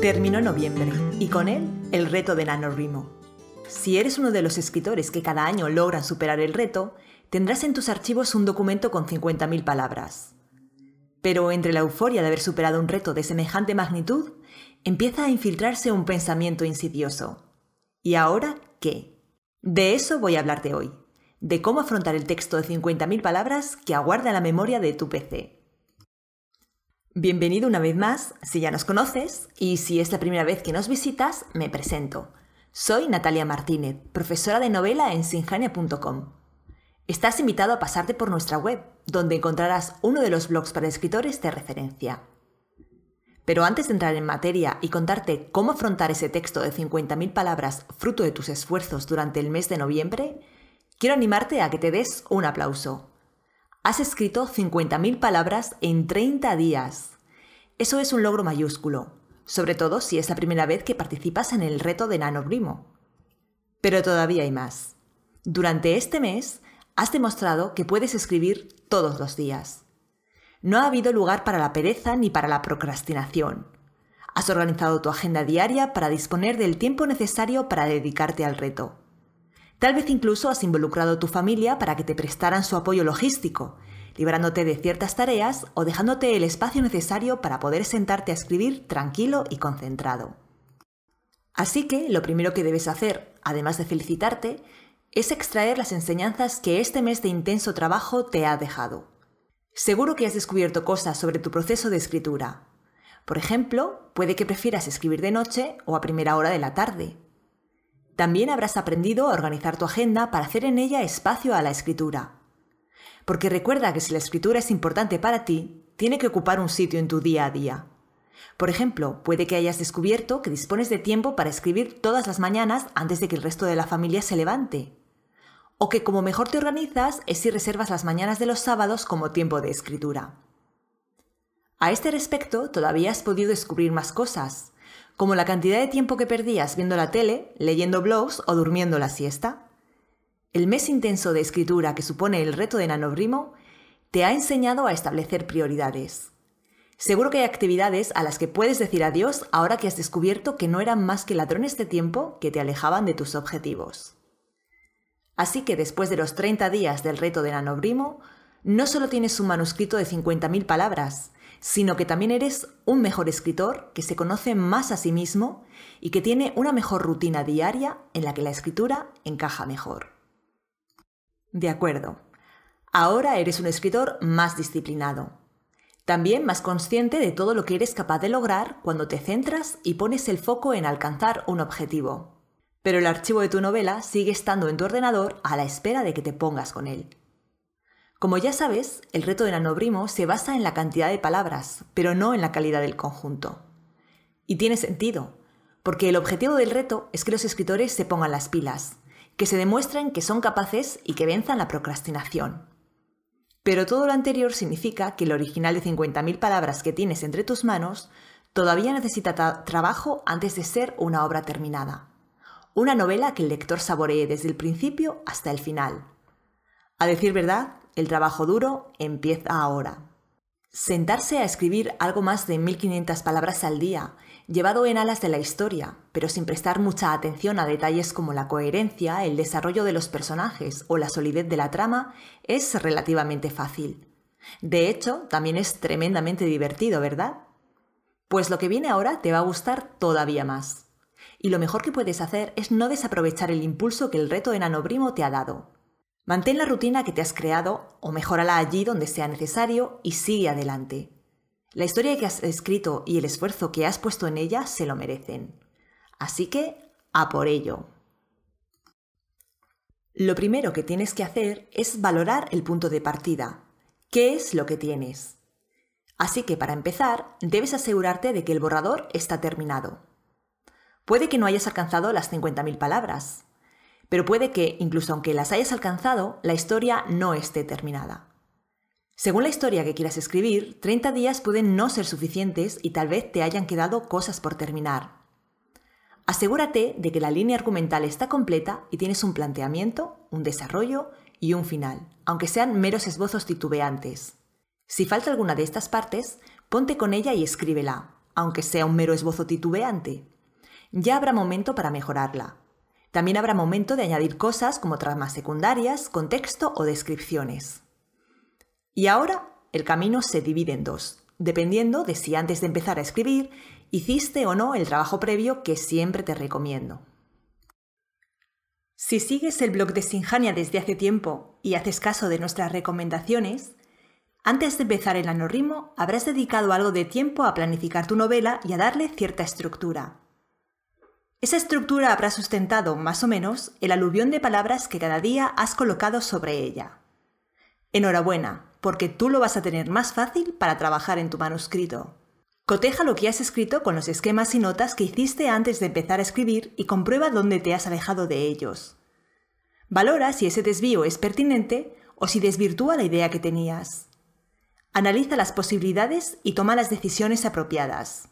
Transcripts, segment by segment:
Terminó noviembre y con él el reto de NaNoWriMo. Si eres uno de los escritores que cada año logran superar el reto, tendrás en tus archivos un documento con 50.000 palabras. Pero entre la euforia de haber superado un reto de semejante magnitud, empieza a infiltrarse un pensamiento insidioso. ¿Y ahora qué? De eso voy a hablarte hoy, de cómo afrontar el texto de 50.000 palabras que aguarda la memoria de tu PC. Bienvenido una vez más, si ya nos conoces, y si es la primera vez que nos visitas, me presento. Soy Natalia Martínez, profesora de novela en sinjania.com. Estás invitado a pasarte por nuestra web, donde encontrarás uno de los blogs para escritores de referencia. Pero antes de entrar en materia y contarte cómo afrontar ese texto de 50.000 palabras fruto de tus esfuerzos durante el mes de noviembre, quiero animarte a que te des un aplauso. Has escrito 50.000 palabras en 30 días. Eso es un logro mayúsculo, sobre todo si es la primera vez que participas en el reto de NaNoWriMo. Pero todavía hay más. Durante este mes has demostrado que puedes escribir todos los días. No ha habido lugar para la pereza ni para la procrastinación. Has organizado tu agenda diaria para disponer del tiempo necesario para dedicarte al reto. Tal vez incluso has involucrado a tu familia para que te prestaran su apoyo logístico librándote de ciertas tareas o dejándote el espacio necesario para poder sentarte a escribir tranquilo y concentrado. Así que lo primero que debes hacer, además de felicitarte, es extraer las enseñanzas que este mes de intenso trabajo te ha dejado. Seguro que has descubierto cosas sobre tu proceso de escritura. Por ejemplo, puede que prefieras escribir de noche o a primera hora de la tarde. También habrás aprendido a organizar tu agenda para hacer en ella espacio a la escritura porque recuerda que si la escritura es importante para ti, tiene que ocupar un sitio en tu día a día. Por ejemplo, puede que hayas descubierto que dispones de tiempo para escribir todas las mañanas antes de que el resto de la familia se levante. O que como mejor te organizas es si reservas las mañanas de los sábados como tiempo de escritura. A este respecto, todavía has podido descubrir más cosas, como la cantidad de tiempo que perdías viendo la tele, leyendo blogs o durmiendo la siesta. El mes intenso de escritura que supone el reto de NaNoWriMo te ha enseñado a establecer prioridades. Seguro que hay actividades a las que puedes decir adiós ahora que has descubierto que no eran más que ladrones de tiempo que te alejaban de tus objetivos. Así que después de los 30 días del reto de NaNoWriMo, no solo tienes un manuscrito de 50.000 palabras, sino que también eres un mejor escritor que se conoce más a sí mismo y que tiene una mejor rutina diaria en la que la escritura encaja mejor. De acuerdo. Ahora eres un escritor más disciplinado. También más consciente de todo lo que eres capaz de lograr cuando te centras y pones el foco en alcanzar un objetivo. Pero el archivo de tu novela sigue estando en tu ordenador a la espera de que te pongas con él. Como ya sabes, el reto de Nanobrimo se basa en la cantidad de palabras, pero no en la calidad del conjunto. Y tiene sentido, porque el objetivo del reto es que los escritores se pongan las pilas, que se demuestren que son capaces y que venzan la procrastinación. Pero todo lo anterior significa que el original de 50.000 palabras que tienes entre tus manos todavía necesita trabajo antes de ser una obra terminada. Una novela que el lector saboree desde el principio hasta el final. A decir verdad, el trabajo duro empieza ahora. Sentarse a escribir algo más de 1500 palabras al día llevado en alas de la historia, pero sin prestar mucha atención a detalles como la coherencia, el desarrollo de los personajes o la solidez de la trama, es relativamente fácil. De hecho, también es tremendamente divertido, ¿verdad? Pues lo que viene ahora te va a gustar todavía más. Y lo mejor que puedes hacer es no desaprovechar el impulso que el reto de Nanobrimo te ha dado. Mantén la rutina que te has creado o mejórala allí donde sea necesario y sigue adelante. La historia que has escrito y el esfuerzo que has puesto en ella se lo merecen. Así que, a por ello. Lo primero que tienes que hacer es valorar el punto de partida. ¿Qué es lo que tienes? Así que para empezar, debes asegurarte de que el borrador está terminado. Puede que no hayas alcanzado las 50.000 palabras, pero puede que, incluso aunque las hayas alcanzado, la historia no esté terminada. Según la historia que quieras escribir, 30 días pueden no ser suficientes y tal vez te hayan quedado cosas por terminar. Asegúrate de que la línea argumental está completa y tienes un planteamiento, un desarrollo y un final, aunque sean meros esbozos titubeantes. Si falta alguna de estas partes, ponte con ella y escríbela, aunque sea un mero esbozo titubeante. Ya habrá momento para mejorarla. También habrá momento de añadir cosas como tramas secundarias, contexto o descripciones. Y ahora el camino se divide en dos, dependiendo de si antes de empezar a escribir hiciste o no el trabajo previo que siempre te recomiendo. Si sigues el blog de Sinjania desde hace tiempo y haces caso de nuestras recomendaciones, antes de empezar el anorrimo habrás dedicado algo de tiempo a planificar tu novela y a darle cierta estructura. Esa estructura habrá sustentado, más o menos, el aluvión de palabras que cada día has colocado sobre ella. Enhorabuena, porque tú lo vas a tener más fácil para trabajar en tu manuscrito. Coteja lo que has escrito con los esquemas y notas que hiciste antes de empezar a escribir y comprueba dónde te has alejado de ellos. Valora si ese desvío es pertinente o si desvirtúa la idea que tenías. Analiza las posibilidades y toma las decisiones apropiadas.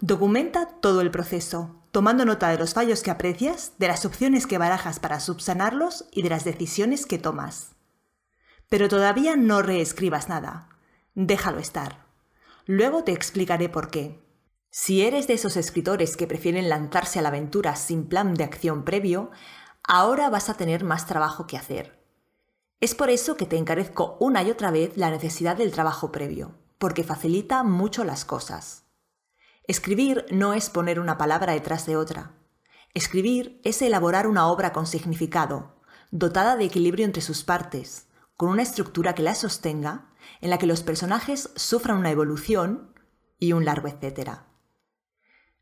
Documenta todo el proceso, tomando nota de los fallos que aprecias, de las opciones que barajas para subsanarlos y de las decisiones que tomas. Pero todavía no reescribas nada. Déjalo estar. Luego te explicaré por qué. Si eres de esos escritores que prefieren lanzarse a la aventura sin plan de acción previo, ahora vas a tener más trabajo que hacer. Es por eso que te encarezco una y otra vez la necesidad del trabajo previo, porque facilita mucho las cosas. Escribir no es poner una palabra detrás de otra. Escribir es elaborar una obra con significado, dotada de equilibrio entre sus partes, con una estructura que la sostenga, en la que los personajes sufran una evolución y un largo etcétera.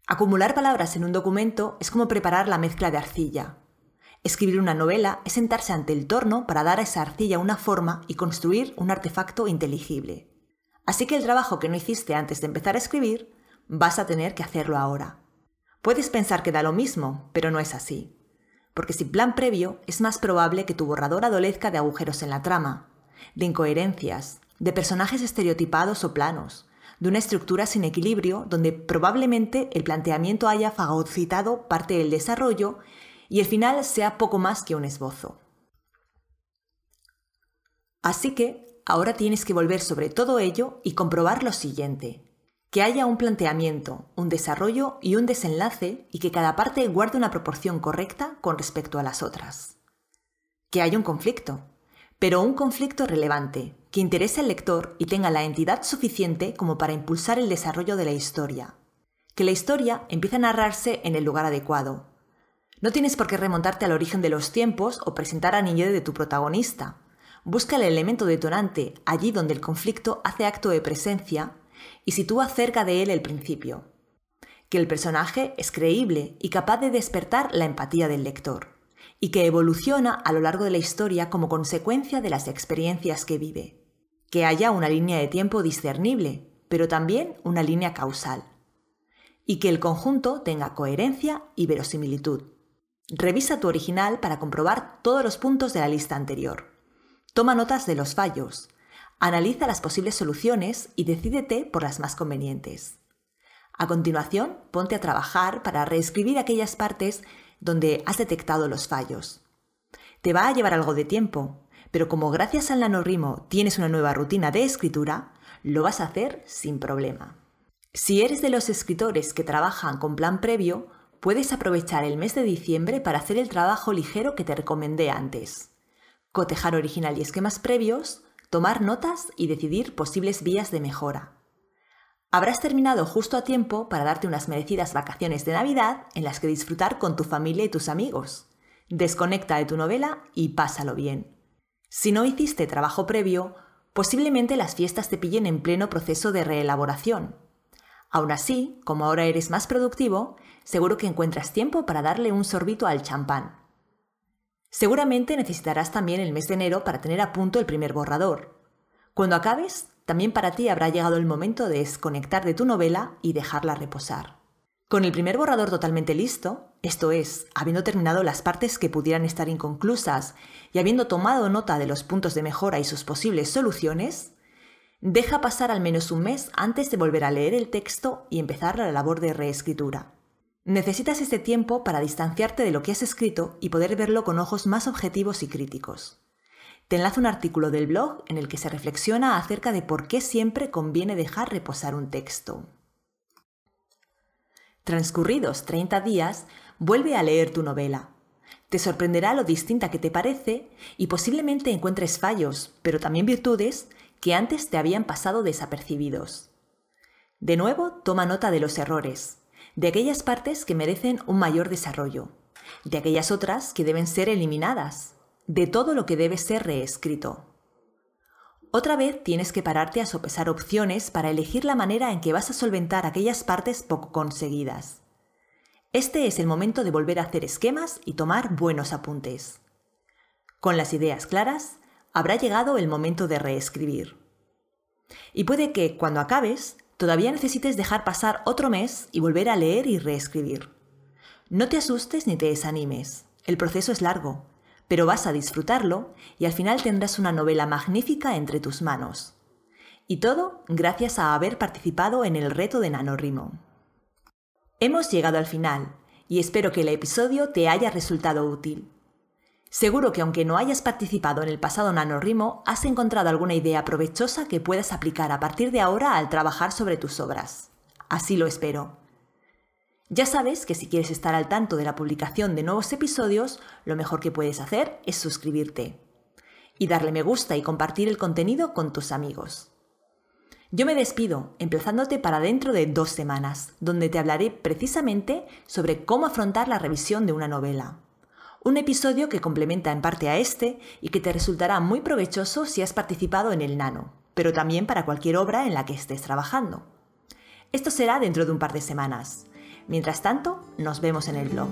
Acumular palabras en un documento es como preparar la mezcla de arcilla. Escribir una novela es sentarse ante el torno para dar a esa arcilla una forma y construir un artefacto inteligible. Así que el trabajo que no hiciste antes de empezar a escribir vas a tener que hacerlo ahora. Puedes pensar que da lo mismo, pero no es así. Porque sin plan previo es más probable que tu borrador adolezca de agujeros en la trama, de incoherencias, de personajes estereotipados o planos, de una estructura sin equilibrio donde probablemente el planteamiento haya fagocitado parte del desarrollo y el final sea poco más que un esbozo. Así que ahora tienes que volver sobre todo ello y comprobar lo siguiente que haya un planteamiento, un desarrollo y un desenlace y que cada parte guarde una proporción correcta con respecto a las otras. Que haya un conflicto, pero un conflicto relevante, que interese al lector y tenga la entidad suficiente como para impulsar el desarrollo de la historia. Que la historia empiece a narrarse en el lugar adecuado. No tienes por qué remontarte al origen de los tiempos o presentar a niñez de tu protagonista. Busca el elemento detonante allí donde el conflicto hace acto de presencia y sitúa cerca de él el principio, que el personaje es creíble y capaz de despertar la empatía del lector, y que evoluciona a lo largo de la historia como consecuencia de las experiencias que vive, que haya una línea de tiempo discernible, pero también una línea causal, y que el conjunto tenga coherencia y verosimilitud. Revisa tu original para comprobar todos los puntos de la lista anterior. Toma notas de los fallos, Analiza las posibles soluciones y decídete por las más convenientes. A continuación, ponte a trabajar para reescribir aquellas partes donde has detectado los fallos. Te va a llevar algo de tiempo, pero como gracias al nanorrimo tienes una nueva rutina de escritura, lo vas a hacer sin problema. Si eres de los escritores que trabajan con plan previo, puedes aprovechar el mes de diciembre para hacer el trabajo ligero que te recomendé antes. Cotejar original y esquemas previos, tomar notas y decidir posibles vías de mejora. Habrás terminado justo a tiempo para darte unas merecidas vacaciones de Navidad en las que disfrutar con tu familia y tus amigos. Desconecta de tu novela y pásalo bien. Si no hiciste trabajo previo, posiblemente las fiestas te pillen en pleno proceso de reelaboración. Aún así, como ahora eres más productivo, seguro que encuentras tiempo para darle un sorbito al champán. Seguramente necesitarás también el mes de enero para tener a punto el primer borrador. Cuando acabes, también para ti habrá llegado el momento de desconectar de tu novela y dejarla reposar. Con el primer borrador totalmente listo, esto es, habiendo terminado las partes que pudieran estar inconclusas y habiendo tomado nota de los puntos de mejora y sus posibles soluciones, deja pasar al menos un mes antes de volver a leer el texto y empezar la labor de reescritura. Necesitas este tiempo para distanciarte de lo que has escrito y poder verlo con ojos más objetivos y críticos. Te enlazo un artículo del blog en el que se reflexiona acerca de por qué siempre conviene dejar reposar un texto. Transcurridos 30 días, vuelve a leer tu novela. Te sorprenderá lo distinta que te parece y posiblemente encuentres fallos, pero también virtudes, que antes te habían pasado desapercibidos. De nuevo, toma nota de los errores, de aquellas partes que merecen un mayor desarrollo, de aquellas otras que deben ser eliminadas, de todo lo que debe ser reescrito. Otra vez tienes que pararte a sopesar opciones para elegir la manera en que vas a solventar aquellas partes poco conseguidas. Este es el momento de volver a hacer esquemas y tomar buenos apuntes. Con las ideas claras, habrá llegado el momento de reescribir. Y puede que, cuando acabes, todavía necesites dejar pasar otro mes y volver a leer y reescribir. No te asustes ni te desanimes. El proceso es largo, pero vas a disfrutarlo y al final tendrás una novela magnífica entre tus manos. Y todo gracias a haber participado en el reto de NaNoWriMo. Hemos llegado al final y espero que el episodio te haya resultado útil. Seguro que aunque no hayas participado en el pasado NaNoWriMo, has encontrado alguna idea provechosa que puedas aplicar a partir de ahora al trabajar sobre tus obras. Así lo espero. Ya sabes que si quieres estar al tanto de la publicación de nuevos episodios, lo mejor que puedes hacer es suscribirte y darle me gusta y compartir el contenido con tus amigos. Yo me despido, emplazándote para dentro de dos semanas, donde te hablaré precisamente sobre cómo afrontar la revisión de una novela. Un episodio que complementa en parte a este y que te resultará muy provechoso si has participado en el Nano, pero también para cualquier obra en la que estés trabajando. Esto será dentro de un par de semanas. Mientras tanto, nos vemos en el blog.